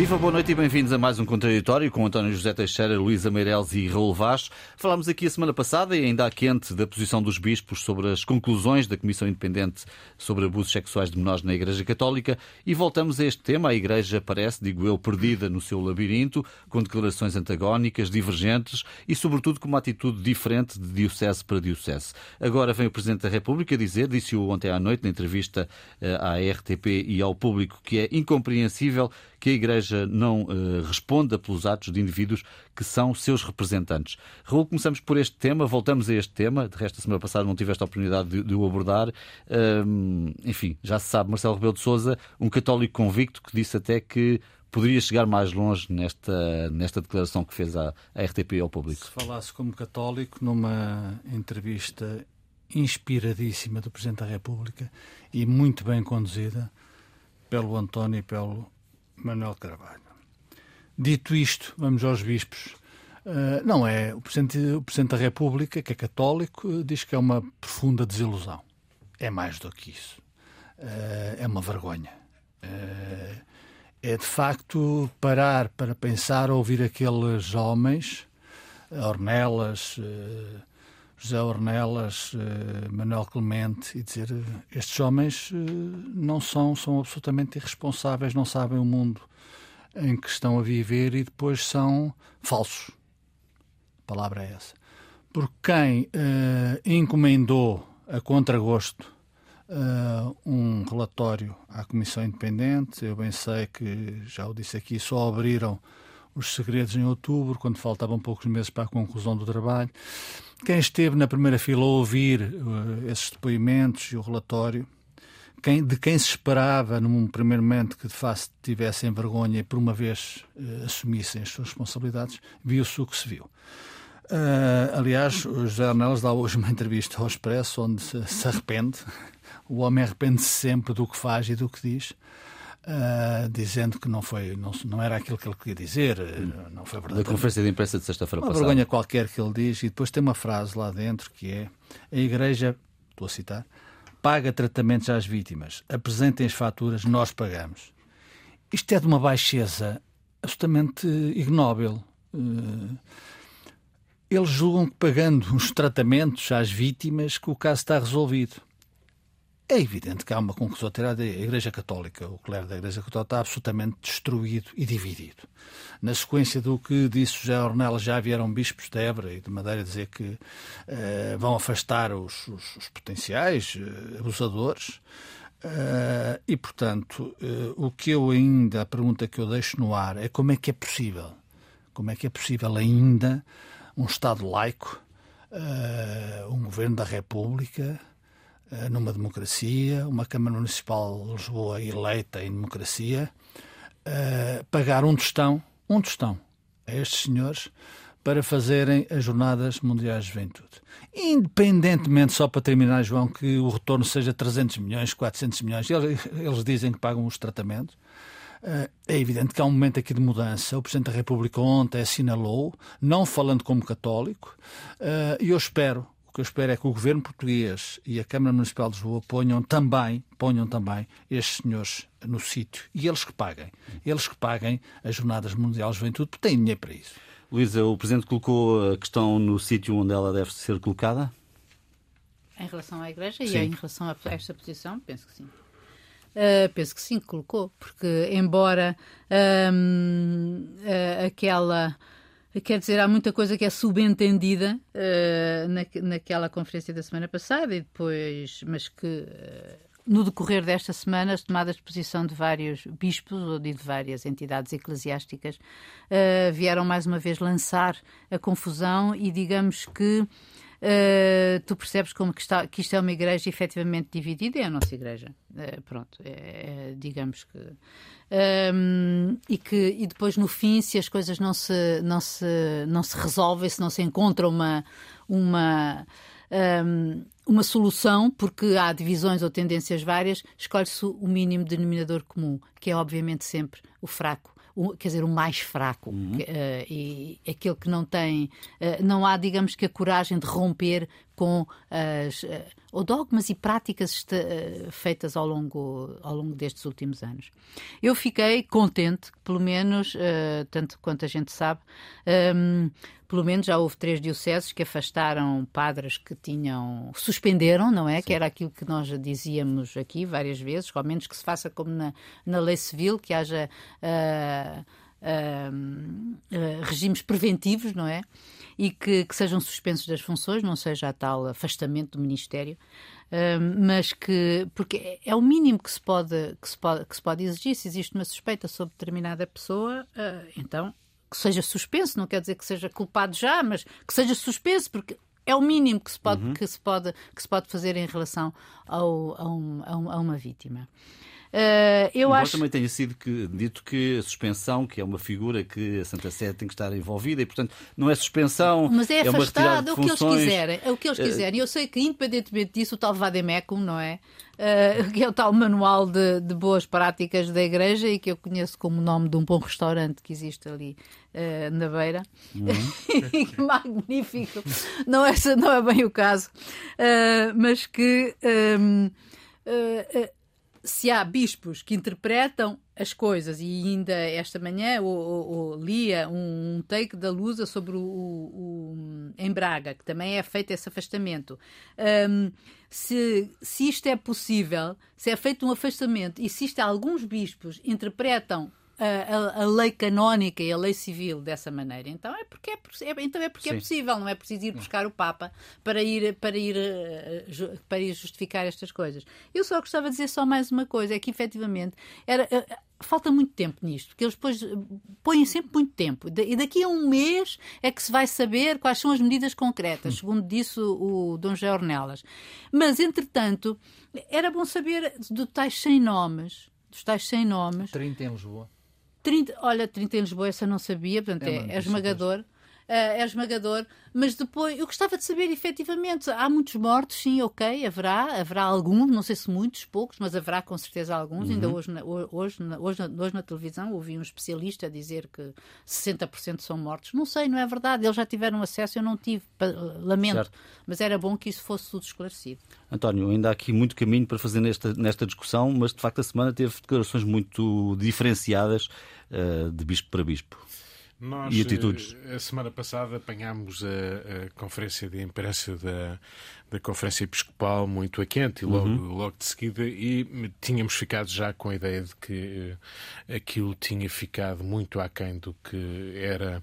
Viva, boa noite e bem-vindos a mais um Contraditório com António José Teixeira, Luísa Meireles e Raul Vaz. Falámos aqui a semana passada e ainda há quente da posição dos bispos sobre as conclusões da Comissão Independente sobre abusos sexuais de menores na Igreja Católica e voltamos a este tema. A Igreja parece, digo eu, perdida no seu labirinto, com declarações antagónicas, divergentes e, sobretudo, com uma atitude diferente de diocese para diocese. Agora vem o Presidente da República dizer, disse-o ontem à noite na entrevista eh, à RTP e ao público, que é incompreensível que a Igreja não uh, responda pelos atos de indivíduos que são seus representantes. Raul, começamos por este tema, voltamos a este tema. De resto, a semana passada não tiveste a oportunidade de, de o abordar. Uh, enfim, já se sabe, Marcelo Rebelo de Souza, um católico convicto que disse até que poderia chegar mais longe nesta, nesta declaração que fez à, à RTP e ao público. Se falasse como católico numa entrevista inspiradíssima do Presidente da República e muito bem conduzida pelo António e pelo Manuel Carvalho. Dito isto, vamos aos bispos. Uh, não é. O Presidente, o Presidente da República, que é católico, diz que é uma profunda desilusão. É mais do que isso. Uh, é uma vergonha. Uh, é de facto parar para pensar, ouvir aqueles homens, Ornelas, José Ornelas, Manuel Clemente, e dizer estes homens não são, são absolutamente irresponsáveis, não sabem o mundo em que estão a viver e depois são falsos. A palavra é essa. Porque quem uh, encomendou a contragosto uh, um relatório à Comissão Independente, eu bem sei que, já o disse aqui, só abriram os segredos em outubro, quando faltavam poucos meses para a conclusão do trabalho. Quem esteve na primeira fila a ouvir uh, esses depoimentos e o relatório quem, de quem se esperava, num primeiro momento, que de facto tivessem vergonha e por uma vez uh, assumissem as suas responsabilidades, viu-se o que se viu. Uh, aliás, o José Arnelas dá hoje uma entrevista ao Expresso onde se, se arrepende. O homem arrepende-se sempre do que faz e do que diz. Uh, dizendo que não foi não, não era aquilo que ele queria dizer, não foi verdade. Da conferência de imprensa de sexta-feira passada. Uma vergonha qualquer que ele diz, e depois tem uma frase lá dentro que é: a Igreja, estou a citar, paga tratamentos às vítimas, apresentem as faturas, nós pagamos. Isto é de uma baixeza absolutamente ignóbil. Eh, eles julgam que pagando os tratamentos às vítimas que o caso está resolvido. É evidente que há uma conclusão a tirar da Igreja Católica. O clero da Igreja Católica está absolutamente destruído e dividido. Na sequência do que disse José Ornella, já vieram bispos de Évora e de Madeira dizer que uh, vão afastar os, os, os potenciais uh, abusadores. Uh, e, portanto, o que eu ainda, a pergunta que eu deixo no ar é como é que é possível, como é que é possível ainda um Estado laico, um governo da República, eh, numa democracia, uma Câmara Municipal de Lisboa eleita em democracia, uh, pagar um tostão, um tostão a estes senhores para fazerem as Jornadas Mundiais de Juventude. Independentemente, só para terminar, João, que o retorno seja 300 milhões, 400 milhões, eles, eles dizem que pagam os tratamentos. Uh, é evidente que há um momento aqui de mudança. O Presidente da República ontem assinalou, não falando como católico, e eu espero o que eu espero é que o governo português e a Câmara Municipal de Lisboa ponham também, ponham também estes senhores no sítio e eles que paguem. Eles que paguem as Jornadas Mundiais de Juventude, porque têm dinheiro para isso. Luísa, o Presidente colocou a questão no sítio onde ela deve ser colocada? Em relação à Igreja sim. e em relação a esta posição, penso que sim. Uh, penso que sim, colocou, porque embora uh, aquela Quer dizer, há muita coisa que é subentendida uh, na, naquela conferência da semana passada e depois, mas que uh, no decorrer desta semana, as tomadas de posição de vários bispos ou de várias entidades eclesiásticas uh, vieram mais uma vez lançar a confusão e digamos que Uh, tu percebes como que, está, que isto é uma igreja efetivamente dividida, é a nossa igreja. Uh, pronto, é, é, digamos que. Um, e que e depois no fim se as coisas não se não se não se resolvem se não se encontra uma uma um, uma solução porque há divisões ou tendências várias escolhe-se o mínimo denominador comum que é obviamente sempre o fraco o, quer dizer, o mais fraco uhum. que, uh, e aquele que não tem, uh, não há, digamos que, a coragem de romper com as, ou dogmas e práticas feitas ao longo, ao longo destes últimos anos. Eu fiquei contente, pelo menos, tanto quanto a gente sabe, um, pelo menos já houve três dioceses que afastaram padres que tinham. suspenderam, não é? Sim. Que era aquilo que nós dizíamos aqui várias vezes, ao menos que se faça como na, na lei civil, que haja. Uh, uh, uh, regimes preventivos, não é? E que, que, sejam suspensos das funções, não seja a tal afastamento do Ministério, uh, mas que, porque é o mínimo que se pode, que se pode, que se pode exigir. Se existe uma suspeita sobre determinada pessoa, então que seja suspenso, não quer dizer que seja culpado já, mas que seja suspenso, porque é o mínimo que se pode, uhum. que se pode, que se pode fazer em relação ao, a, um, a, um, a uma vítima. Uh, eu Embora acho... também tenha sido que, dito que a suspensão, que é uma figura que a Santa Sé tem que estar envolvida e, portanto, não é suspensão. Mas é, é afastado, é o que eles quiserem. É o que eles eh, quiserem. Eu sei que, independentemente disso, o tal Vademecum, não é? Uh, que é o tal manual de, de, boas práticas da Igreja e que eu conheço como nome de um bom restaurante que existe ali uh, na beira. Uhum. Magnífico! Não é, não é bem o caso, uh, mas que. Um, se há bispos que interpretam as coisas, e ainda esta manhã o, lia um, um, take da Lusa sobre o, o, o, em Braga, que também é feito esse afastamento. Um, se, se isto é possível, se é feito um afastamento e se isto alguns bispos interpretam a, a, lei canónica e a lei civil dessa maneira. Então é porque é, é então é, porque é possível, não é preciso ir buscar o Papa para ir, para, ir, eh, para ir justificar estas coisas. Eu só gostava de dizer só mais uma coisa: é que efetivamente era eh, falta muito tempo nisto, porque eles depois põem sempre muito tempo. E daqui a um mês é que se vai saber quais são as medidas concretas, segundo disse o Dom Ornelas. Mas, entretanto, era bom saber dos tais 100 nomes, dos tais 100 nomes. 30 em Lisboa. 30, olha, 30 em Lisboa, essa não sabia, portanto é, é, é esmagador. Uh, é esmagador, mas depois eu gostava de saber efetivamente. Há muitos mortos, sim, ok, haverá, haverá alguns, não sei se muitos, poucos, mas haverá com certeza alguns. Uhum. Ainda hoje na, hoje, na, hoje, hoje na televisão ouvi um especialista dizer que 60% são mortos. Não sei, não é verdade, eles já tiveram acesso, eu não tive, lamento, certo. mas era bom que isso fosse tudo esclarecido. António, ainda há aqui muito caminho para fazer nesta, nesta discussão, mas de facto a semana teve declarações muito diferenciadas uh, de bispo para bispo. Nós, e atitudes. Eh, a semana passada apanhámos a, a conferência de imprensa da, da Conferência Episcopal muito a quente e logo, uhum. logo de seguida e tínhamos ficado já com a ideia de que uh, aquilo tinha ficado muito aquém do que era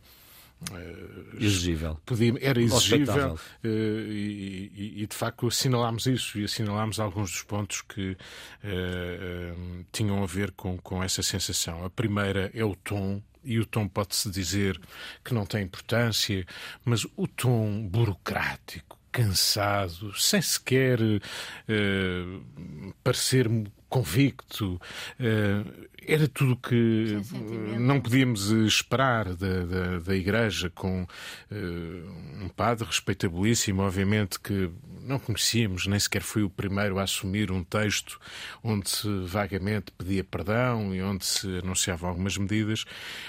Uh, exigível. Podia, era exigível uh, e, e, e, de facto assinalámos isso e assinalámos alguns dos pontos que uh, tinham a ver com, com essa sensação. A primeira é o tom e o tom pode-se dizer que não tem importância, mas o tom burocrático, cansado, sem sequer uh, parecer convicto, uh, era tudo o que não podíamos esperar da, da, da Igreja, com uh, um padre respeitabilíssimo, obviamente, que não conhecíamos, nem sequer fui o primeiro a assumir um texto onde se vagamente pedia perdão e onde se anunciavam algumas medidas.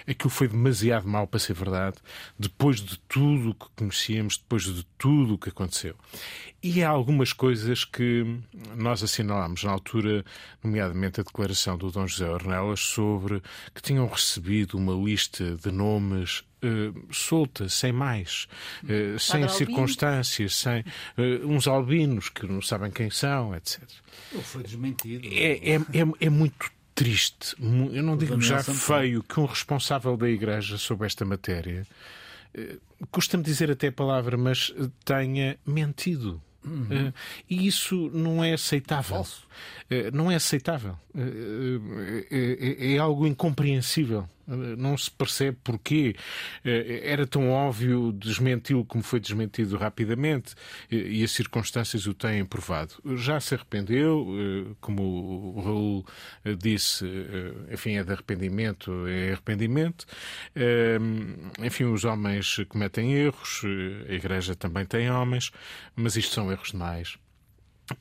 Aquilo foi demasiado mal para ser verdade, depois de tudo o que conhecíamos, depois de tudo o que aconteceu. E há algumas coisas que nós assinalámos na altura, nomeadamente a declaração do Dom José Ornelas sobre que tinham recebido uma lista de nomes Uh, solta, sem mais, uh, sem circunstâncias, sem uh, uns albinos que não sabem quem são, etc. Ele foi desmentido. É, é, é, é muito triste, eu não digo já feio, que um responsável da Igreja sobre esta matéria, custa-me dizer até a palavra, mas tenha mentido. Uhum. Uh, e isso não é aceitável. Uh, não é aceitável. Uh, é, é, algo incompreensível não se percebe porquê. Eh, era tão óbvio desmenti-lo como foi desmentido rapidamente e as circunstâncias o têm provado. Já se arrependeu, eh, como o Raul eh, disse, enfim, é de arrependimento, é arrependimento. Enfim, os homens cometem erros, a Igreja também tem homens, mas isto são erros demais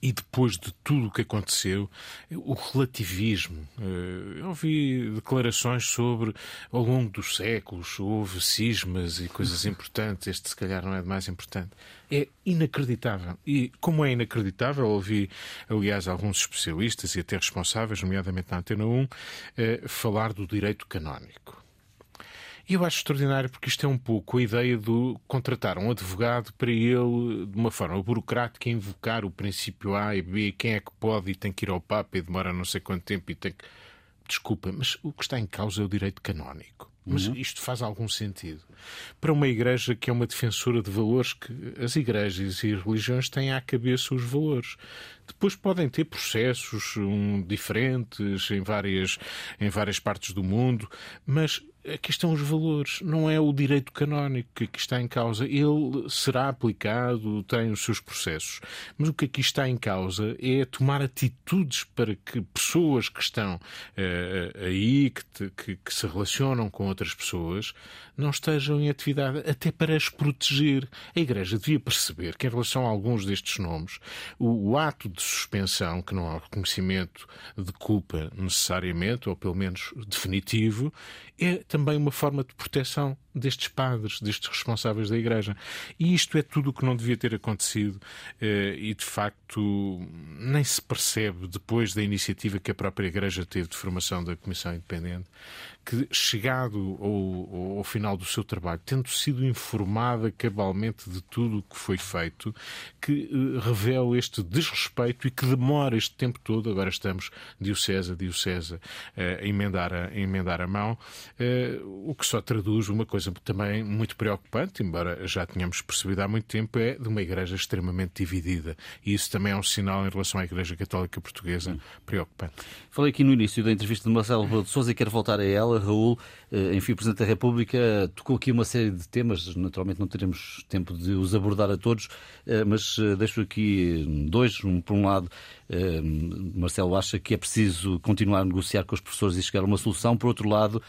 e depois de tudo o que aconteceu, o relativismo. Eh, eu ouvi declarações sobre, ao longo dos séculos, houve cismas e coisas importantes, este se calhar não é de mais importante. É inacreditável. E como é inacreditável, ouvi, aliás, alguns especialistas e até responsáveis, nomeadamente na Antena 1, eh, falar do direito canónico. E eu acho extraordinário porque isto é um pouco a ideia de contratar um advogado para ele, de uma forma burocrática, invocar o princípio A e B, quem é que pode e tem que ir ao Papa e demora não sei quanto tempo e tem que. Desculpa, mas o que está em causa é o direito canónico. Mas uhum. isto faz algum sentido. Para uma igreja que é uma defensora de valores que as igrejas e as religiões têm à cabeça os valores. Depois podem ter processos um, diferentes em várias, em várias partes do mundo, mas aqui estão os valores, não é o direito canónico que está em causa. Ele será aplicado, tem os seus processos, mas o que aqui está em causa é tomar atitudes para que pessoas que estão uh, aí, que, te, que, que se relacionam com outras pessoas, não estejam em atividade, até para as proteger. A Igreja devia perceber que, em relação a alguns destes nomes, o, o ato de suspensão, que não há reconhecimento de culpa necessariamente, ou pelo menos definitivo, é também uma forma de proteção destes padres, destes responsáveis da Igreja. E isto é tudo o que não devia ter acontecido eh, e, de facto, nem se percebe, depois da iniciativa que a própria Igreja teve de formação da Comissão Independente, que, chegado ao, ao, final do seu trabalho, tendo sido informada cabalmente de tudo o que foi feito, que uh, revela este desrespeito e que demora este tempo todo, agora estamos diocesa, diocesa, uh, a, emendar a, a emendar a mão, uh, o que só traduz uma coisa também muito preocupante, embora já tenhamos percebido há muito tempo, é de uma igreja extremamente dividida. E isso também é um sinal em relação à Igreja Católica Portuguesa hum. preocupante. Falei aqui no início da entrevista de Marcelo Rebelo de Sousa e quero voltar a ela. Raul, eh, enfim, o Presidente da República tocou aqui uma série de temas, naturalmente não teremos tempo de os abordar a todos, eh, mas eh, deixo aqui dois. Um, por um lado, Marcelo acha que é preciso continuar a negociar com os professores e chegar a uma solução. Por outro lado,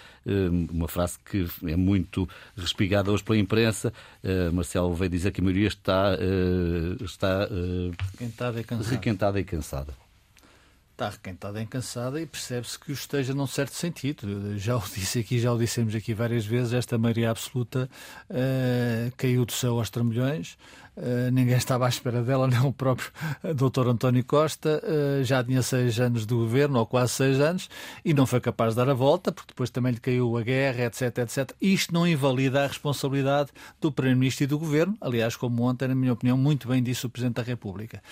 uma frase que é muito respigada hoje pela imprensa, Marcelo veio dizer que a maioria está, está requentada e cansada. Requentada e cansada está requentada e cansada e percebe-se que o esteja num certo sentido. Já o disse aqui, já o dissemos aqui várias vezes, esta maioria absoluta uh, caiu do céu aos trambolhões, uh, ninguém estava à espera dela, nem o próprio Dr. António Costa, uh, já tinha seis anos do governo, ou quase seis anos, e não foi capaz de dar a volta, porque depois também lhe caiu a guerra, etc, etc. Isto não invalida a responsabilidade do Primeiro-Ministro e do Governo, aliás, como ontem, na minha opinião, muito bem disse o Presidente da República.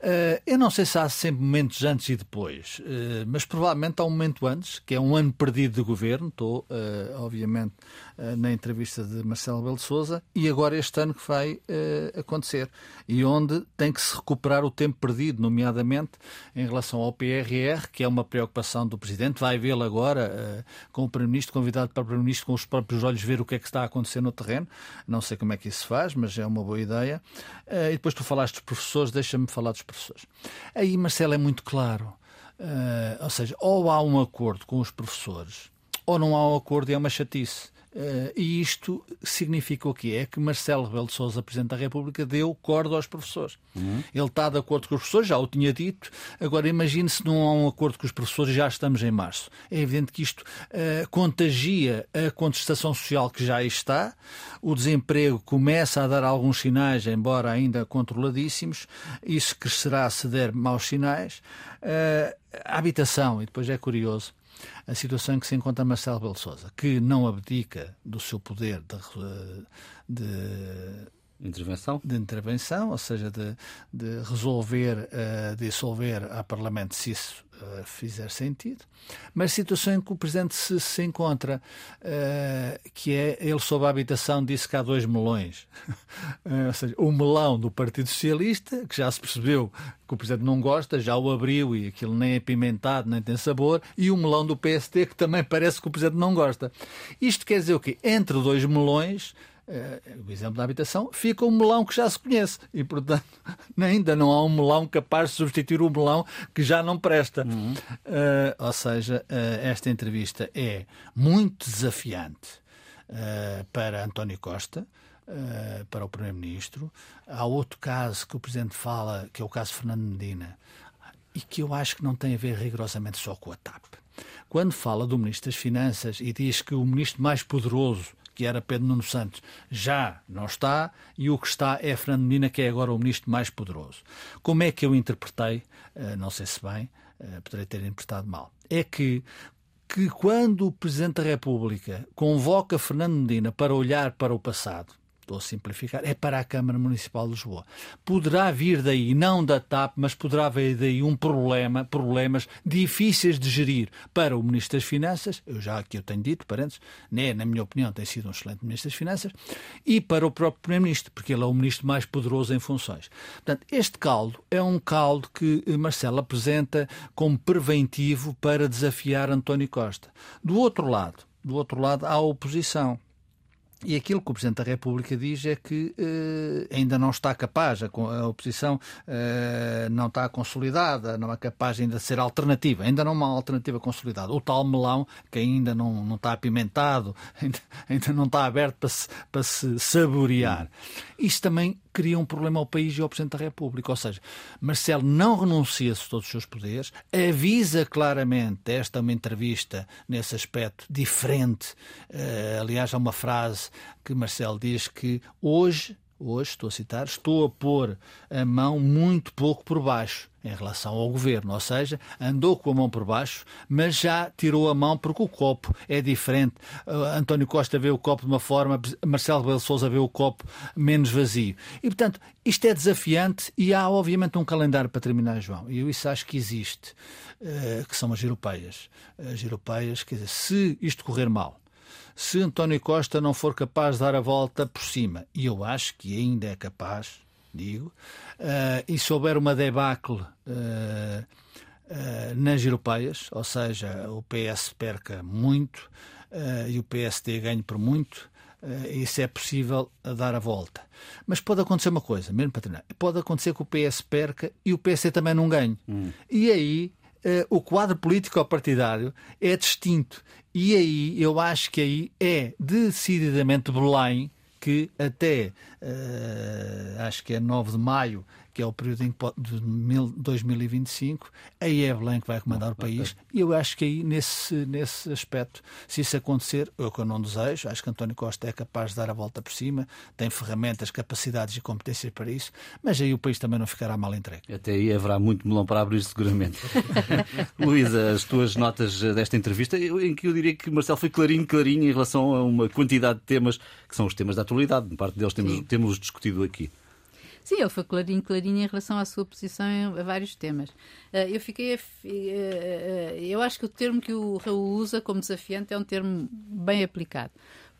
Uh, eu não sei se há sempre momentos antes e depois, mas provavelmente há um momento antes, que é um ano perdido de governo. Estou, obviamente, na entrevista de Marcelo Belo de Souza, e agora este ano que vai acontecer, e onde tem que se recuperar o tempo perdido, nomeadamente em relação ao PRR, que é uma preocupação do Presidente. Vai vê-lo agora com o Primeiro-Ministro, convidado para o Primeiro-Ministro com os próprios olhos ver o que é que está a acontecer no terreno. Não sei como é que isso se faz, mas é uma boa ideia. e depois tu falaste dos professores, deixa-me falar dos professores. Aí, Marcelo, é muito claro. Uh, ou seja, ou há um acordo com os professores, ou não há um acordo e é uma chatice. Uh, e isto significa o quê? É que Marcelo Rebelo de Sousa, Presidente da República, deu corda aos professores. Uhum. Ele está de acordo com os professores, já o tinha dito. Agora, imagine se não há um acordo com os professores, já estamos em março. É evidente que isto uh, contagia a contestação social que já está. O desemprego começa a dar alguns sinais, embora ainda controladíssimos. Isso crescerá se der maus sinais. Uh, a habitação, e depois é curioso, a situação em que se encontra Marcelo Belo Souza, que não abdica do seu poder de, de intervenção, de intervenção, ou seja, de, de resolver, uh, dissolver a Parlamento se isso uh, fizer sentido, mas a situação em que o Presidente se, se encontra, uh, que é ele sob a habitação disse que há dois melões, ou seja, o melão do Partido Socialista, que já se percebeu que o Presidente não gosta, já o abriu e aquilo nem é pimentado, nem tem sabor, e o melão do PSD, que também parece que o Presidente não gosta. Isto quer dizer o quê? Entre dois melões uh, o exemplo da habitação, fica um melão que já se conhece. E, portanto, ainda não há um melão capaz de substituir o melão que já não presta. Uhum. Uh, ou seja, uh, esta entrevista é muito desafiante para António Costa. para o Primeiro-Ministro. Há outro caso que o Presidente fala, que é o caso Fernando Medina, e que eu acho que não tem a ver rigorosamente só com a TAP. Quando fala do Ministro das Finanças e diz que o Ministro mais poderoso que era Pedro Nuno Santos, já não está, e o que está é Fernando Medina, que é agora o ministro mais poderoso. Como é que eu interpretei? Uh, não sei se bem, uh, poderei ter interpretado mal. É que que quando o Presidente da República convoca Fernando Medina para olhar para o passado, estou a simplificar, é para a Câmara Municipal de Lisboa. Poderá vir daí, não da TAP, mas poderá vir daí um problema, problemas difíceis de gerir para o Ministro das Finanças, eu já aqui eu tenho dito, parentes, né, na minha opinião tem sido um excelente Ministro das Finanças, e para o próprio Primeiro-Ministro, porque ele é o Ministro mais poderoso em funções. Portanto, este caldo é um caldo que Marcelo apresenta como preventivo para desafiar António Costa. Do outro lado, do outro lado há a oposição. E aquilo que o Presidente da República diz é que uh, ainda não está capaz, a, a oposição uh, não está consolidada, não é capaz ainda de ser alternativa, ainda não uma alternativa consolidada. O tal melão, que ainda não, não está apimentado, ainda, ainda não está aberto para se, para se saborear. Isto também cria um problema ao país e ao Presidente da República. Ou seja, Marcelo não renuncia a todos os seus poderes, avisa claramente, esta é uma entrevista nesse aspecto diferente. Uh, aliás, há uma frase que Marcelo diz que hoje hoje, estou a citar, estou a pôr a mão muito pouco por baixo em relação ao governo, ou seja, andou com a mão por baixo, mas já tirou a mão porque o copo é diferente. Uh, António Costa vê o copo de uma forma, Marcelo Rebelo Sousa vê o copo menos vazio. E, portanto, isto é desafiante e há, obviamente, um calendário para terminar, João. E eu isso acho que existe, uh, que são as europeias. As europeias, quer dizer, se isto correr mal, se António Costa não for capaz de dar a volta por cima, e eu acho que ainda é capaz, digo, uh, e souber uma debacle uh, nas europeias, ou seja, o PS perca muito e o PSD ganhe por muito, isso é possível dar a volta. Mas pode acontecer uma coisa, mesmo para terminar, pode acontecer que o PS perca e o PSD também não ganhe. Hum. E aí o quadro político partidário é distinto e aí, eu acho que aí é decididamente Belém que até uh, acho que é 9 de maio que é o período de 2025, aí é Belém que vai comandar o país. E eu acho que aí, nesse, nesse aspecto, se isso acontecer, eu que eu não desejo, acho que António Costa é capaz de dar a volta por cima, tem ferramentas, capacidades e competências para isso, mas aí o país também não ficará mal entregue. Até aí haverá muito melão para abrir, seguramente. Luísa, as tuas notas desta entrevista, em que eu diria que Marcelo foi clarinho, clarinho em relação a uma quantidade de temas que são os temas da atualidade. Parte deles temos, temos discutido aqui. Sim, ele foi clarinho, clarinho em relação à sua posição a vários temas. Eh, eu fiquei. Eh, eh, eu acho que o termo que o Raul usa como desafiante é um termo bem aplicado.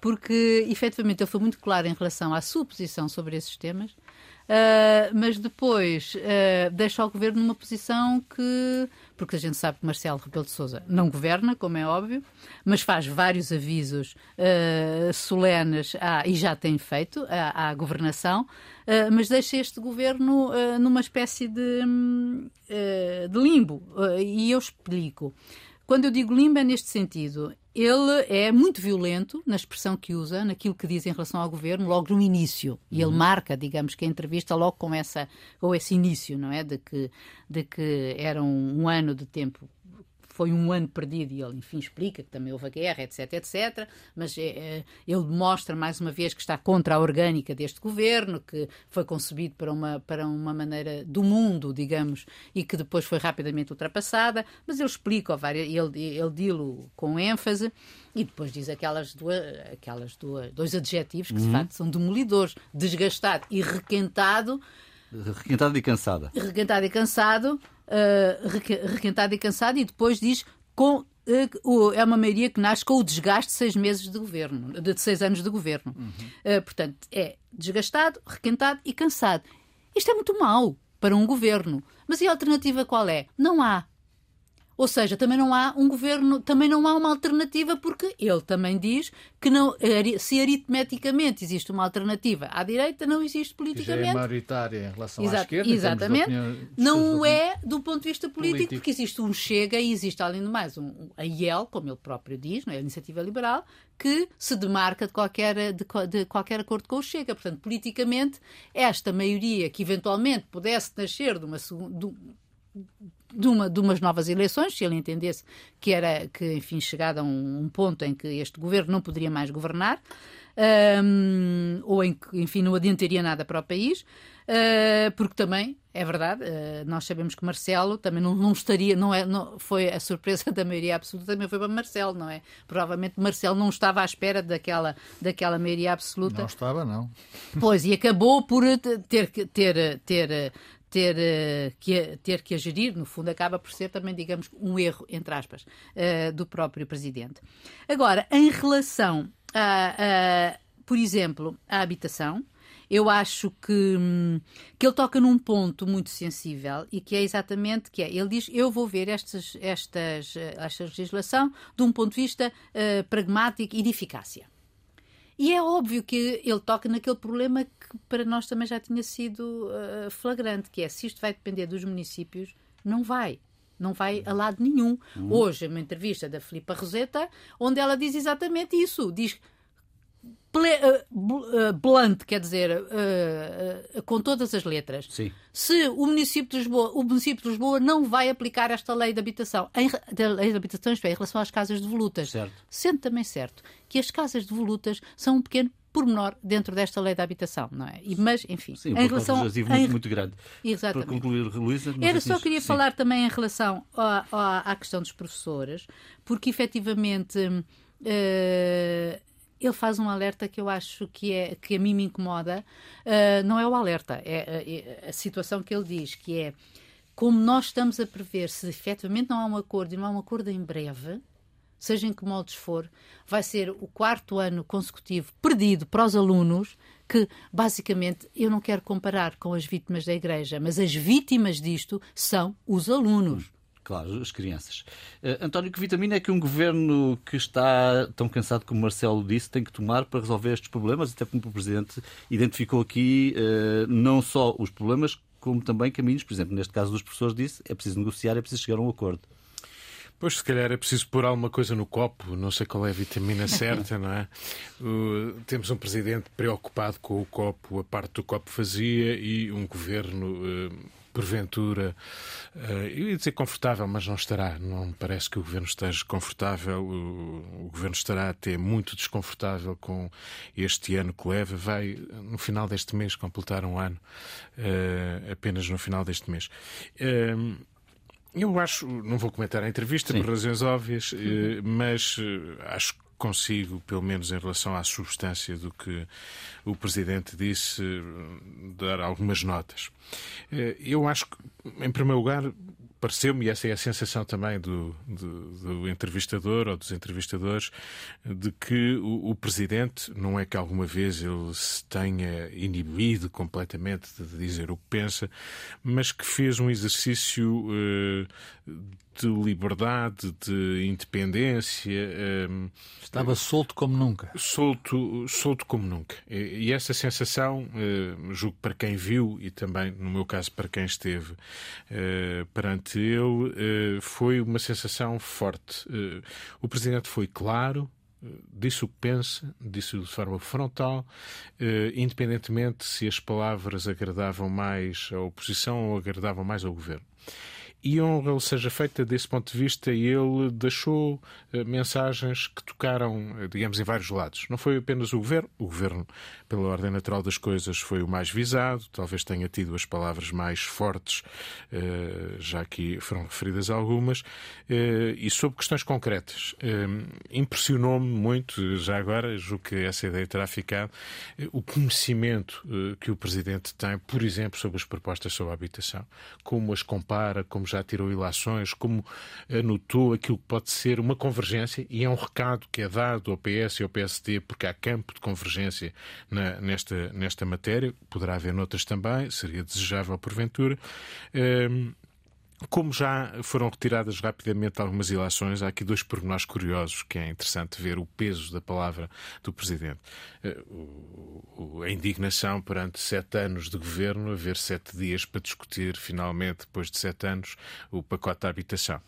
Porque, efetivamente, ele foi muito claro em relação à sua posição sobre esses temas, Uh, mas depois uh, deixa o governo numa posição que. Porque a gente sabe que Marcelo Rebelo de Souza não governa, como é óbvio, mas faz vários avisos uh, solenes à, e já tem feito à, à governação, mas deixa este governo numa espécie de, de limbo. e eu explico. Quando eu digo limbo é neste sentido ele é muito violento na expressão que usa, naquilo que diz em relação ao governo, logo no início. E ele uhum. marca, digamos que a entrevista logo com, essa, com esse início, não é? De que, de que era um, um ano de tempo foi um ano perdido e ele, enfim, explica que também houve a guerra, etc, etc. Mas é, ele demonstra, mais uma vez, que está contra a orgânica deste governo, que foi concebido para uma, para uma maneira do mundo, digamos, e que depois foi rapidamente ultrapassada. Mas ele explica, ele, ele dilo com ênfase e depois diz aquelas duas, aquelas duas, dois adjetivos que, uhum. de facto, são demolidores: desgastado e requentado. Requentado e cansada. Requentado e cansado uh, requentado e cansado, e depois diz com uh, é uma maioria que nasce com o desgaste de seis meses de governo, de seis anos de governo. Uhum. Uh, portanto, é desgastado, requentado e cansado. Isto é muito mau para um governo. Mas e a alternativa qual é? Não há. Ou seja, também não há um governo, também não há uma alternativa, porque ele também diz que não, se aritmeticamente existe uma alternativa à direita, não existe politicamente. Que já é maioritária em relação Exato, à esquerda. Exatamente. Não é do ponto de vista político, político, porque existe um Chega e existe, além do mais, um, a IEL, como ele próprio diz, não é? a Iniciativa Liberal, que se demarca de qualquer, de, de qualquer acordo com o Chega. Portanto, politicamente, esta maioria que eventualmente pudesse nascer de uma, de, de, uma, de umas novas eleições, se ele entendesse que era que, enfim, chegado a um, um ponto em que este governo não poderia mais governar, um, ou em que, enfim, não adiantaria nada para o país, uh, porque também, é verdade, uh, nós sabemos que Marcelo também não, não estaria, não, é, não foi a surpresa da maioria absoluta, também foi para Marcelo, não é? Provavelmente Marcelo não estava à espera daquela, daquela maioria absoluta. Não estava, não. Pois, e acabou por ter, ter, ter, ter, uh, que, ter que a gerir, no fundo, acaba por ser também, digamos, um erro, entre aspas, uh, do próprio presidente. Agora, em relação a, a por exemplo, à habitação, eu acho que, hum, que ele toca num ponto muito sensível e que é exatamente que é, ele diz, eu vou ver estas, estas, eh, esta legislação de um ponto de vista uh, pragmático e de eficácia. E é óbvio que ele toca naquele problema que para nós também já tinha sido uh, flagrante, que é se isto vai depender dos municípios, não vai. Não vai a lado nenhum. Uhum. Hoje, uma entrevista da Filipa Roseta, onde ela diz exatamente isso. Diz blunt, quer dizer, uh, com todas as letras. Sim. Se o município de Lisboa, o município de Lisboa não vai aplicar esta lei de habitação, em, de lei de habitação, isto é, em relação às casas de volutas, certo. sendo também certo que as casas de volutas são um pequeno pormenor dentro desta lei da habitação, não é? E, mas, enfim, Sim, em relação muito, em... muito grande. Exatamente. Para concluir, Luísa, era só queria sim. falar também em relação à, à, à, questão dos professores, porque efetivamente uh, ele faz um alerta que eu acho que, é, que a mim me incomoda. Uh, não é o alerta, é, é a situação que ele diz, que é como nós estamos a prever, se efetivamente não há um acordo e não há um acordo em breve, seja em que moldes for, vai ser o quarto ano consecutivo perdido para os alunos, que basicamente eu não quero comparar com as vítimas da Igreja, mas as vítimas disto são os alunos. Claro, as crianças. Uh, António, que vitamina é que um governo que está tão cansado como Marcelo disse tem que tomar para resolver estes problemas? Até como o Presidente identificou aqui uh, não só os problemas, como também caminhos. Por exemplo, neste caso dos professores disse é preciso negociar, é preciso chegar a um acordo. Pois, se calhar é preciso pôr alguma coisa no copo, não sei qual é a vitamina certa, não é? Uh, temos um presidente preocupado com o copo, a parte do copo fazia, e um governo. Uh, porventura, uh, eu ia dizer confortável, mas não estará. Não parece que o governo esteja confortável. O, o, governo estará até muito desconfortável com este ano que leva. Vai, no final deste mês, completar um ano, uh, apenas no final deste mês. Uh, eu acho, não vou comentar a entrevista Sim. por razões óbvias, mas acho consigo, pelo menos em relação à substância do que o Presidente disse, dar algumas notas. Eh, eu acho que, em primeiro lugar, pareceu-me, e essa é a sensação também do, do, do, entrevistador ou dos entrevistadores, de que o, o, Presidente, não é que alguma vez ele se tenha inibido completamente de dizer o que pensa, mas que fez um exercício uh, de liberdade, de independência. Um, Estava solto como nunca. Solto, solto como nunca. E, e essa sensação, uh, julgo para quem viu e também, no meu caso, para quem esteve uh, perante ele, uh, foi uma sensação forte. o Presidente foi claro, disse o que pensa, disse de forma frontal, independentemente se as palavras agradavam mais à oposição ou agradavam mais ao governo e honra lhe seja feita desse ponto de vista, ele deixou uh, mensagens que tocaram, eh, digamos, em vários lados. Não foi apenas o governo, o governo, pela ordem natural das coisas, foi o mais visado, talvez tenha tido as palavras mais fortes, uh, já aqui foram referidas algumas, e sobre questões concretas. Impressionou-me muito, já agora, julgo que essa ideia terá ficado, o conhecimento que o Presidente tem, por exemplo, sobre as propostas sobre a habitação, como as compara, como já tirou ilações, como anotou aquilo que pode ser uma convergência, e é um recado que é dado ao PS e ao PSD, porque há campo de convergência na, nesta, nesta matéria, poderá haver noutras também, seria desejável porventura. Um, como já foram retiradas rapidamente algumas ilações, há aqui dois pormenores curiosos que é interessante ver o peso da palavra do Presidente. Eh, a indignação perante sete anos de governo, haver sete dias para discutir, finalmente, depois de sete anos, o pacote da habitação.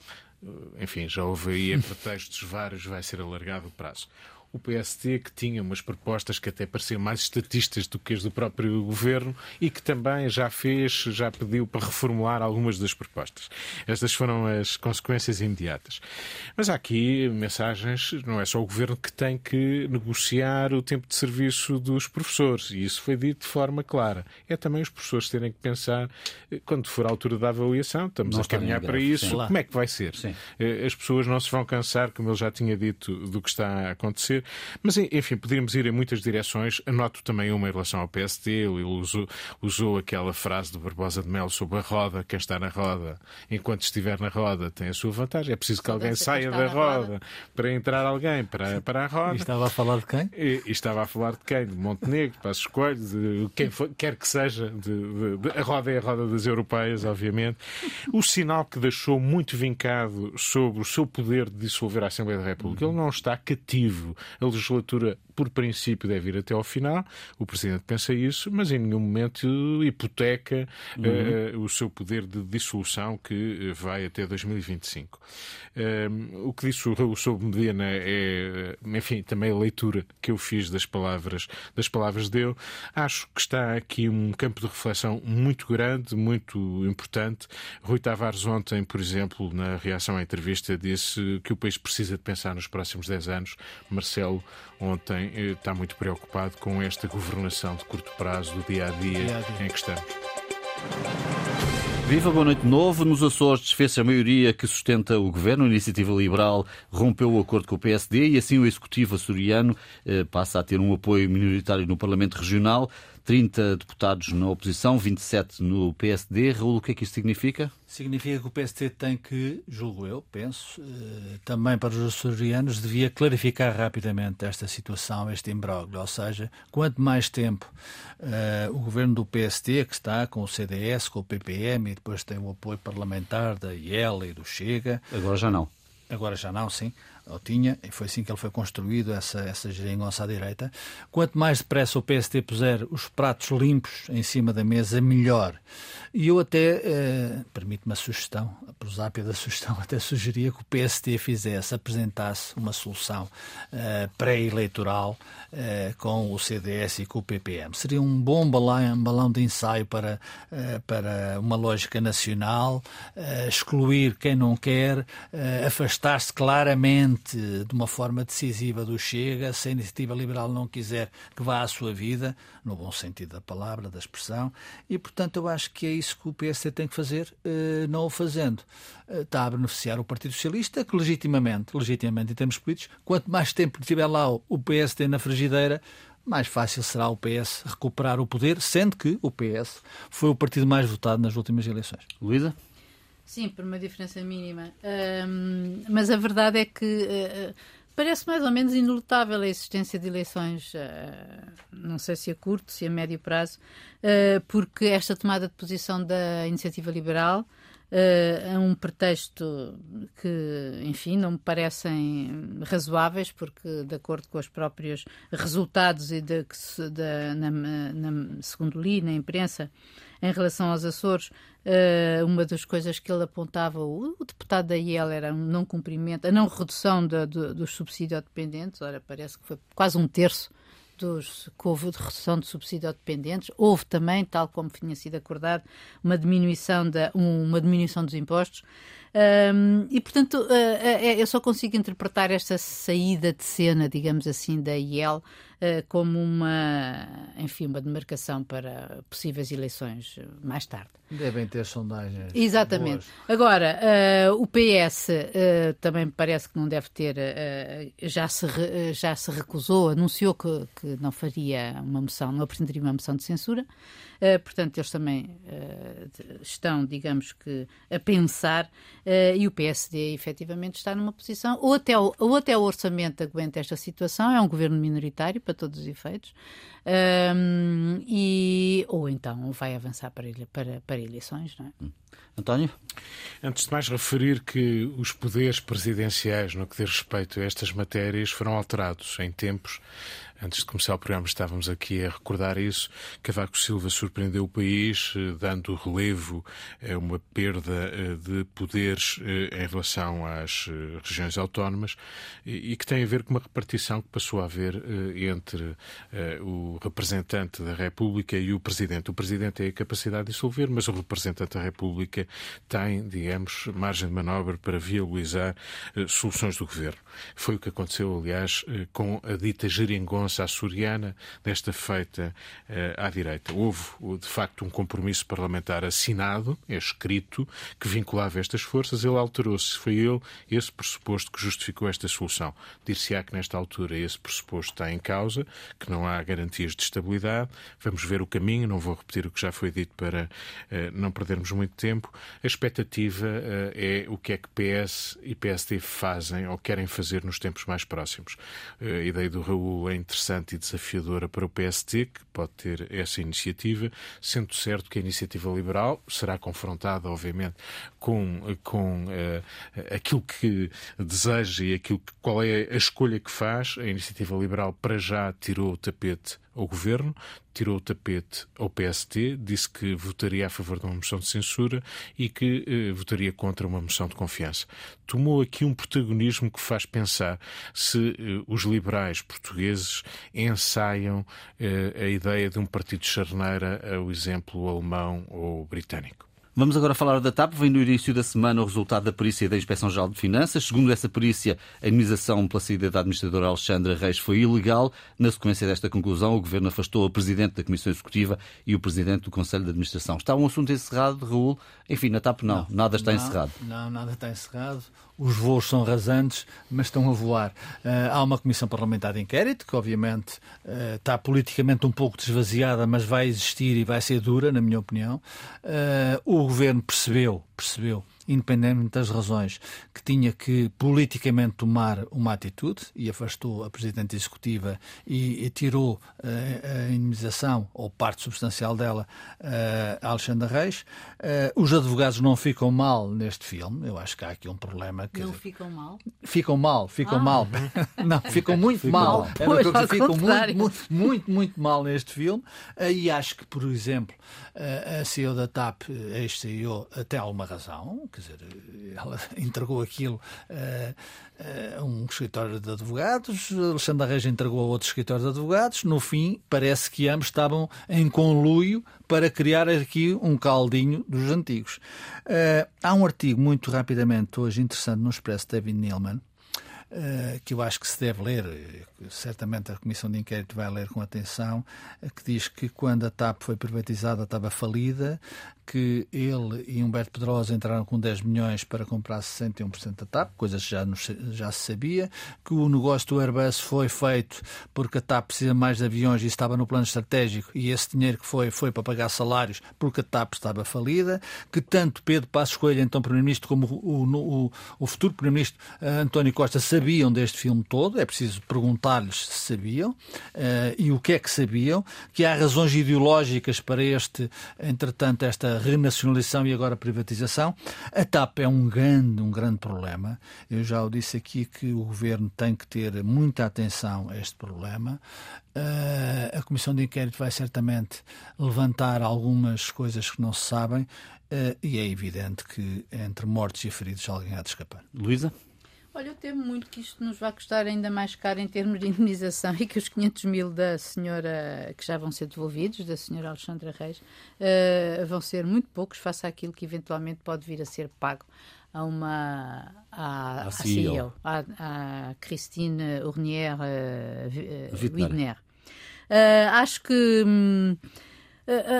Eh, enfim, já houve aí em pretextos vários, vai ser alargado o prazo o PST, que tinha umas propostas que até pareciam mais estatistas do que as do próprio governo e que também já fez, já pediu para reformular algumas das propostas. Estas foram as consequências imediatas. Mas há aqui mensagens, não é só o governo que tem que negociar o tempo de serviço dos professores, e isso foi dito de forma clara. É também os professores terem que pensar, quando for a altura da avaliação, estamos não a caminhar para isso, sim. como é que vai ser? Sim. Eh, as pessoas não se vão cansar, como ele já tinha dito, do que está a acontecer mas, enfim, poderíamos ir em muitas direções. Anoto também uma em relação ao PSD. Ele usou, usou aquela frase de Barbosa de Melo sobre a roda. Quem está na roda, enquanto estiver na roda, tem a sua vantagem. É preciso que alguém saia da roda, roda, para entrar alguém para, para a roda. E estava a falar de quem? E, e estava a falar de quem? De Montenegro, Passos Coelho, de quem for, quer que seja. De, de, de, a roda é a roda das europeias, obviamente. O sinal que deixou muito vincado sobre o seu poder de dissolver a Assembleia da República. Ele não está cativo a legislatura, por princípio, deve ir até ao final. O Presidente pensa isso, mas em nenhum momento hipoteca uhum. uh, o seu poder de dissolução que vai até 2025. Uh, o que disse o Raul sobre Medina é, enfim, também a leitura que eu fiz das palavras, das palavras dele. Acho que está aqui um campo de reflexão muito grande, muito importante. Rui Tavares ontem, por exemplo, na reação à entrevista, disse que o país precisa de pensar nos próximos 10 anos. Marcelo Marcelo ontem eh, está muito preocupado com esta governação de curto prazo do dia a dia, dia, -a -dia. em que estamos. Viva, boa noite de novo. Nos Açores desfez a maioria que sustenta o governo. A Iniciativa Liberal rompeu o acordo com o PSD e assim o Executivo açoriano eh, passa a ter um apoio minoritário no Parlamento Regional. 30 deputados na oposição, 27 no PSD. Raul, o que é que isto significa? Significa que o PSD tem que, julgo eu, penso, eh, também para os açorianos, devia clarificar rapidamente esta situação, este imbróglio. Ou seja, quanto mais tempo uh, o governo do PSD, que está com o CDS, com o PPM e depois tem o apoio parlamentar da IEL e do Chega. Agora já não. Agora já não, sim ou tinha, e foi assim que ele foi construído, essa, essa geringonça à direita. Quanto mais depressa o PST puser os pratos limpos em cima da mesa, melhor. E eu até, eh, permite-me a sugestão, a prosápia da sugestão, até sugeria que o PST fizesse, apresentasse uma solução eh, pré-eleitoral eh, com o CDS e com o PPM. Seria um bom balão, balão de ensaio para, eh, para uma lógica nacional, eh, excluir quem não quer, eh, afastar-se claramente de uma forma decisiva do Chega, se a iniciativa liberal não quiser que vá à sua vida, no bom sentido da palavra, da expressão, e portanto eu acho que é isso que o PSD tem que fazer, eh, não o fazendo. Eh, está a beneficiar o Partido Socialista, que legitimamente, legitimamente em termos políticos, quanto mais tempo tiver lá o PSD na frigideira, mais fácil será o PS recuperar o poder, sendo que o PS foi o partido mais votado nas últimas eleições. Luísa? Sim, por uma diferença mínima. Um, mas a verdade é que uh, parece mais ou menos inelutável a existência de eleições, uh, não sei se a curto, se a médio prazo, uh, porque esta tomada de posição da iniciativa liberal uh, a um pretexto que, enfim, não me parecem razoáveis, porque, de acordo com os próprios resultados e de, de, na, na, segundo li na imprensa, em relação aos Açores, uh, uma das coisas que ele apontava, o, deputado da IEL, era um não cumprimento, a não redução dos subsídios dependentes, ora, parece que foi quase um terço dos que houve de redução de subsídio dependentes. Houve também, tal como tinha sido acordado, uma diminuição, da, uma diminuição dos impostos. Um, e, portanto, uh, uh, eu só consigo interpretar esta saída de cena, digamos assim, da IEL uh, como uma, enfim, uma demarcação para possíveis eleições mais tarde. Devem ter sondagens. Exatamente. Boas. Agora, o PS também parece que não deve ter, já, se, já se recusou, anunciou que, que não faria uma moção, não apresentaria uma moção de censura. Uh, portanto, eles também uh, estão, digamos que, a pensar uh, e o PSD efetivamente está numa posição, ou até, o, ou até o orçamento aguenta esta situação, é um governo minoritário para todos os efeitos, um, e, ou então vai avançar para, para, para eleições. Não é? Hum. António? Antes de mais, referir que os poderes presidenciais, no que diz respeito a estas matérias, foram alterados em tempos Antes de começar o programa, estávamos aqui a recordar isso. Cavaco Silva surpreendeu o país, eh, dando relevo a uma perda eh, de poderes eh, em relação às regiões autónomas e que tem a ver com uma repartição que passou a haver entre o representante da República e o Presidente. O Presidente tem a capacidade de dissolver, mas o representante da República tem, digamos, margem de manobra para viabilizar soluções do governo. Foi o que aconteceu, aliás, com a dita geringonça responsa açoriana desta feita eh, à direita. Houve, de facto, um compromisso parlamentar assinado, é escrito, que vinculava estas forças, ele alterou-se. Foi ele esse pressuposto que justificou esta solução. Dir-se-á que, nesta altura, esse pressuposto está em causa, que não há garantias de estabilidade. Vamos ver o caminho, não vou repetir o que já foi dito para eh, não perdermos muito tempo. A expectativa eh, é o que é que PS e PSD fazem ou querem fazer nos tempos mais próximos. A ideia do Raul é interessante interessante e desafiadora para o PST, que pode ter essa iniciativa, sendo certo que a iniciativa liberal será confrontada, obviamente, com, com uh, aquilo que deseja e aquilo que, qual é a escolha que faz. A iniciativa liberal, para já, tirou o tapete ao governo, tirou o tapete ao PST, disse que votaria a favor de uma moção de censura e que eh, votaria contra uma moção de confiança. Tomou aqui um protagonismo que faz pensar se eh, os liberais portugueses ensaiam eh, a ideia de um partido charneira ao exemplo alemão ou britânico. Vamos agora falar da TAP. Vem no início da semana o resultado da perícia da Inspeção-Geral de Finanças. Segundo essa perícia, a indemnização pela saída da administradora Alexandra Reis foi ilegal. Na sequência desta conclusão, o Governo afastou o Presidente da Comissão Executiva e o Presidente do Conselho de Administração. Está um assunto encerrado, Raul? Enfim, na TAP não, não nada está não, encerrado. Não, nada está encerrado os voos são rasantes, mas estão a voar. Uh, há uma comissão parlamentar de inquérito, que obviamente uh, está politicamente um pouco desvaziada, mas vai existir e vai ser dura, na minha opinião. Uh, o governo percebeu, percebeu independentemente das razões, que tinha que politicamente tomar uma atitude e afastou a Presidente Executiva e, e tirou uh, a indemnização, ou parte substancial dela, uh, a Alexandre Reis. Uh, os advogados não ficam mal neste filme, eu acho que há aqui um problema. Que, não ficam mal? Ficam mal, ficam ah. mal. não, ficam muito ficam mal. mal. É pois, que ficam muito, muito, muito, muito mal neste filme. E acho que, por exemplo, a CEO da TAP, ex-CEO, até alguma razão, quer dizer, ela entregou aquilo a, a um escritório de advogados, Alexandre Reis entregou a outro escritório de advogados, no fim parece que ambos estavam em conluio para criar aqui um caldinho dos antigos. Uh, há um artigo muito rapidamente hoje interessante no Expresso David Neilman, que eu acho que se deve ler, certamente a Comissão de Inquérito vai ler com atenção, uh, que diz que quando a TAP foi privatizada estava falida, que ele e Humberto Pedrosa entraram com 10 milhões para comprar 61% da TAP, coisas que já, já se sabia, que o negócio do Airbus foi feito porque a TAP precisa mais de aviões e estava no plano estratégico e esse dinheiro que foi foi para pagar salários porque a TAP estava falida, que tanto Pedro Passos Coelho, então Primeiro-Ministro, como o, o, o futuro Primeiro-Ministro António Costa sabiam deste filme todo, é preciso perguntar-lhes se sabiam uh, e o que é que sabiam, que há razões ideológicas para este, entretanto, esta renacionalização e agora privatização. A TAP é um grande, um grande problema. Eu já o disse aqui que o governo tem que ter muita atenção a este problema. Uh, a comissão de inquérito vai certamente levantar algumas coisas que não se sabem uh, e é evidente que entre mortos e feridos alguém há de escapar. Luísa? Olha, eu temo muito que isto nos vá custar ainda mais caro em termos de indemnização e que os 500 mil da senhora, que já vão ser devolvidos, da senhora Alexandra Reis, uh, vão ser muito poucos face àquilo que eventualmente pode vir a ser pago a uma a, a CEO, a, a Christine Urnier uh, Widner. Uh, acho que um,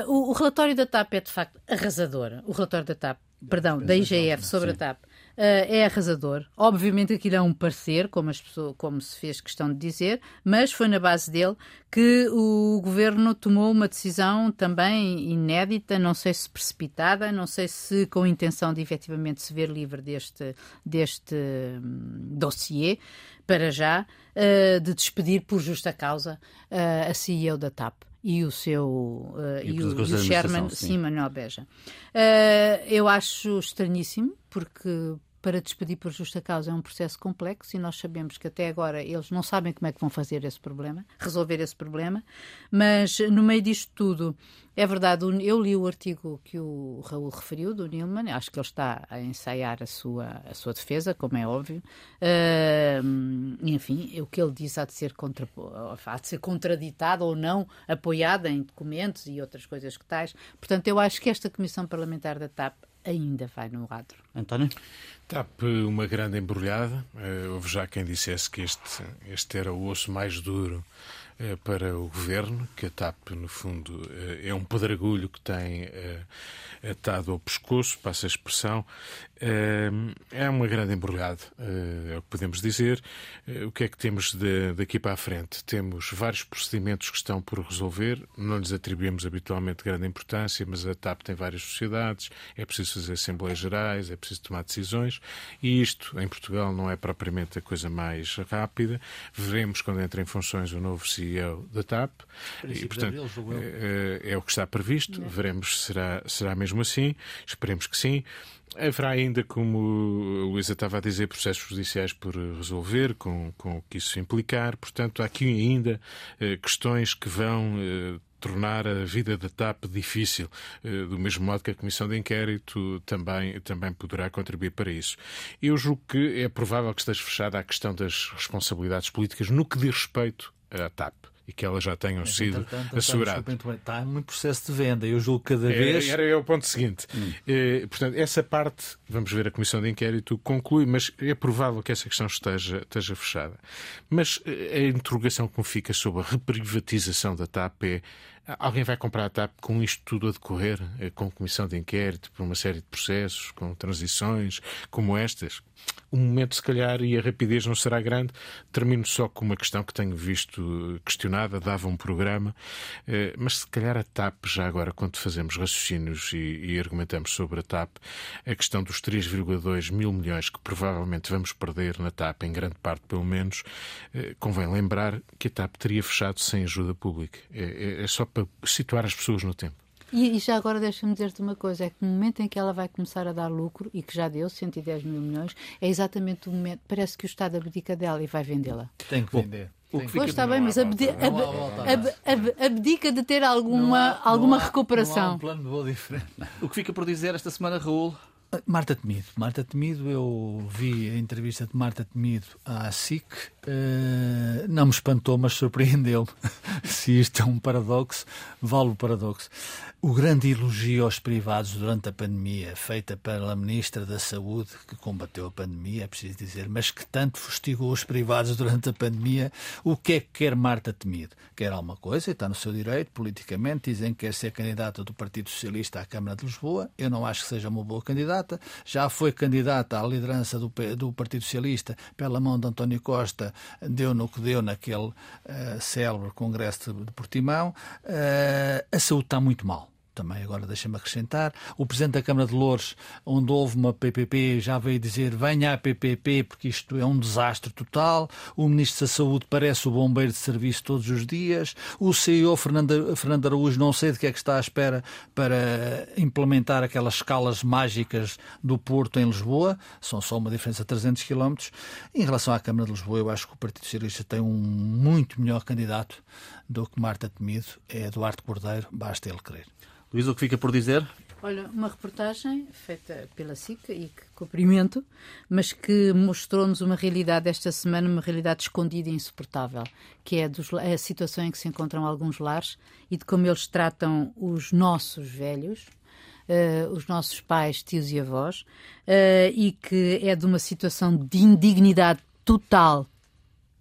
o, o, relatório da TAP é de facto arrasador. O relatório da TAP, perdão, da IGF sobre a TAP é arrasador. Obviamente aquilo é um parecer, como, as pessoas, como se fez questão de dizer, mas foi na base dele que o governo tomou uma decisão também inédita, não sei se precipitada, não sei se com a intenção de efetivamente se ver livre deste, deste hum, dossiê, para já, uh, de despedir por justa causa uh, a CEO da TAP e o seu uh, e, e, o, e o Sherman, sim. sim, Manuel Beja. Uh, eu acho estranhíssimo, porque para despedir por justa causa é um processo complexo e nós sabemos que até agora eles não sabem como é que vão fazer esse problema, resolver esse problema, mas no meio disto tudo, é verdade, eu li o artigo que o Raul referiu, do Nilman, acho que ele está a ensaiar a sua, a sua defesa, como é óbvio. Uh, enfim, o que ele diz há de, ser contra, há de ser contraditado ou não, apoiado em documentos e outras coisas que tais. Portanto, eu acho que esta Comissão Parlamentar da TAP ainda vai no quadro. António? TAP, uma grande embrulhada. Uh, houve já quem dissesse que este, este era o osso mais duro para o governo, que a TAP, no fundo, uh, é um pedregulho que tem atado ao pescoço, passa a expressão, é uma grande embrulhada, eh, é o que podemos dizer. Eh, o que é que temos daqui para a frente? Temos vários procedimentos que estão por resolver, não lhes atribuímos habitualmente grande importância, mas a TAP tem várias sociedades, é preciso fazer assembleias gerais, é preciso tomar decisões, e isto em Portugal não é propriamente a coisa mais rápida. Veremos quando entra em funções o novo CEO da TAP, e, portanto, é, é, o que está previsto, é. veremos se será, será mesmo assim, esperemos que sim. Haverá ainda, como a Luísa estava a dizer, processos judiciais por resolver, com, com o que isso implicar. Portanto, há aqui ainda eh, questões que vão eh, tornar a vida da TAP difícil, eh, do mesmo modo que a Comissão de Inquérito também, também poderá contribuir para isso. Eu julgo que é provável que esteja fechada a questão das responsabilidades políticas no que diz respeito à TAP e que elas já tenham Mas, sido asseguradas. Está em muito processo de venda. Eu julgo cada é, vez. Era, era o ponto seguinte. Hum. É, portanto, essa parte, vamos ver, a Comissão de Inquérito conclui, mas é provável que essa questão esteja, esteja fechada. Mas eh, a interrogação que me fica sobre a reprivatização da TAP é Alguém vai comprar a TAP com isto tudo a decorrer, eh, com comissão de inquérito, por uma série de processos, com transições como estas? O momento, se calhar, e a rapidez não será grande. Termino só com uma questão que tenho visto questionada, dava um programa, eh, mas se calhar a TAP, já agora, quando fazemos raciocínios e, e argumentamos sobre a TAP, a questão dos 3,2 mil milhões que provavelmente vamos perder na TAP, em grande parte pelo menos, eh, convém lembrar que a TAP teria fechado sem ajuda pública. É, é, é só para situar as pessoas no tempo. E, e já agora deixa-me dizer-te uma coisa: é que no momento em que ela vai começar a dar lucro, e que já deu 110 mil milhões, é exatamente o momento. Parece que o Estado abdica dela e vai vendê-la. Tem que vender. O que pois está bem, mas abdica, abdica de ter alguma, há, alguma há, recuperação. um plano de voo diferente. O que fica por dizer esta semana, Raul? Marta Temido. Marta Temido, eu vi a entrevista de Marta Temido à SIC. Uh, não me espantou, mas surpreendeu-me. Se isto é um paradoxo, vale o paradoxo. O grande elogio aos privados durante a pandemia, feita pela Ministra da Saúde, que combateu a pandemia, é preciso dizer, mas que tanto fustigou os privados durante a pandemia, o que é que quer Marta Temido? Quer alguma coisa, está no seu direito, politicamente, dizem que quer ser candidata do Partido Socialista à Câmara de Lisboa. Eu não acho que seja uma boa candidata. Já foi candidata à liderança do, do Partido Socialista pela mão de António Costa, deu no que deu naquele uh, célebre Congresso de Portimão. Uh, a saúde está muito mal também agora deixa-me acrescentar. O Presidente da Câmara de Louros, onde houve uma PPP, já veio dizer venha à PPP porque isto é um desastre total. O Ministro da Saúde parece o bombeiro de serviço todos os dias. O CEO Fernando, Fernando Araújo não sei de que é que está à espera para implementar aquelas escalas mágicas do Porto em Lisboa. São só uma diferença de 300 km. Em relação à Câmara de Lisboa, eu acho que o Partido Socialista tem um muito melhor candidato do que Marta Temido. É Eduardo Cordeiro, basta ele querer. Luís, o que fica por dizer? Olha, uma reportagem feita pela SIC e que cumprimento, mas que mostrou-nos uma realidade esta semana, uma realidade escondida e insuportável, que é dos, a situação em que se encontram alguns lares e de como eles tratam os nossos velhos, uh, os nossos pais, tios e avós, uh, e que é de uma situação de indignidade total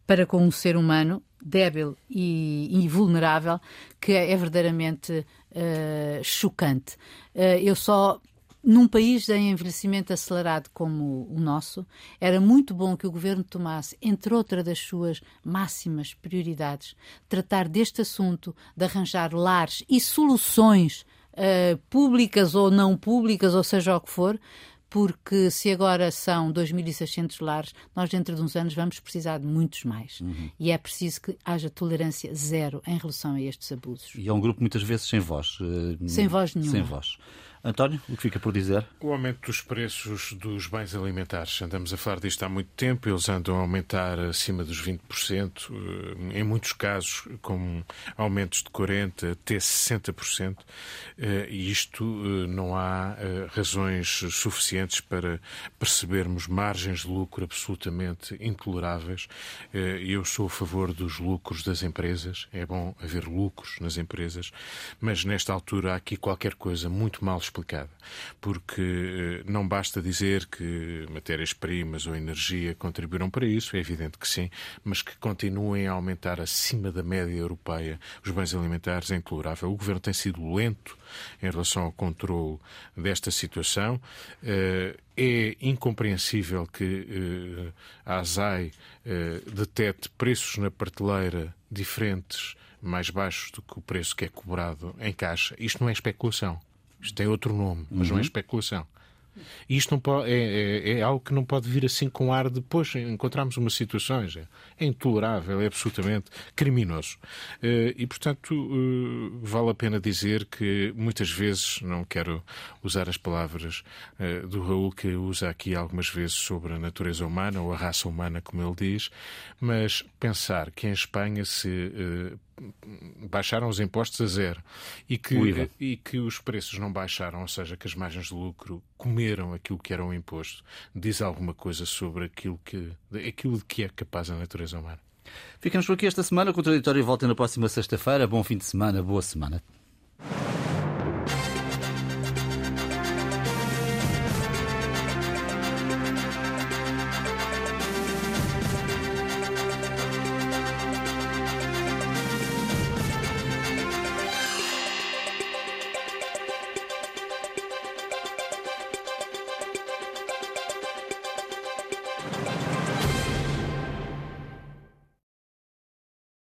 para com o ser humano, débil e, e vulnerável, que é verdadeiramente uh, chocante. Uh, eu só num país em envelhecimento acelerado como o nosso, era muito bom que o governo tomasse, entre outras das suas máximas prioridades, tratar deste assunto, de arranjar lares e soluções uh, públicas ou não públicas, ou seja o que for, porque se agora são 2.600 lares, nós dentro de uns anos vamos precisar de muitos mais. Uhum. E é preciso que haja tolerância zero em relação a estes abusos. E é um grupo muitas vezes sem voz. Eh, sem voz nenhuma. Sem voz. António, o que fica por dizer? O aumento dos preços dos bens alimentares. Andamos a falar disto há muito tempo, eles andam a aumentar acima dos 20%, eh, em muitos casos com aumentos de 40% até 60%, eh, e isto eh, não há razões suficientes para percebermos margens de lucro absolutamente intoleráveis. Eu sou a favor dos lucros das empresas, é bom haver lucros nas empresas, mas nesta altura há aqui qualquer coisa muito mal explicada explicada, porque eh, não basta dizer que matérias-primas ou energia contribuíram para isso, é evidente que sim, mas que continuem a aumentar acima da média europeia os bens alimentares é intolerável. O governo tem sido lento em relação ao controle desta situação. Eh, é incompreensível que eh, a ASAI detete preços na prateleira diferentes mais baixos do que o preço que é cobrado em caixa. Isto não é especulação. Isto tem outro nome, mas uhum. não é uhum. especulação. E isto não pode, é, é, é, algo que não pode vir assim com ar depois encontramos uma situação é, é intolerável, é absolutamente criminoso. Eh, e, portanto, eh, vale a pena dizer que muitas vezes, não quero usar as palavras eh, do Raul que usa aqui algumas vezes sobre a natureza humana ou a raça humana, como ele diz, mas pensar que em Espanha se baixaram os impostos a zero e que, e que os preços não baixaram, ou seja, que as margens de lucro comeram aquilo que era um imposto, diz alguma coisa sobre aquilo, que, aquilo de que é capaz a natureza humana. Ficamos por aqui esta semana. O Contraditório volta na próxima sexta-feira. Bom fim de semana, boa semana.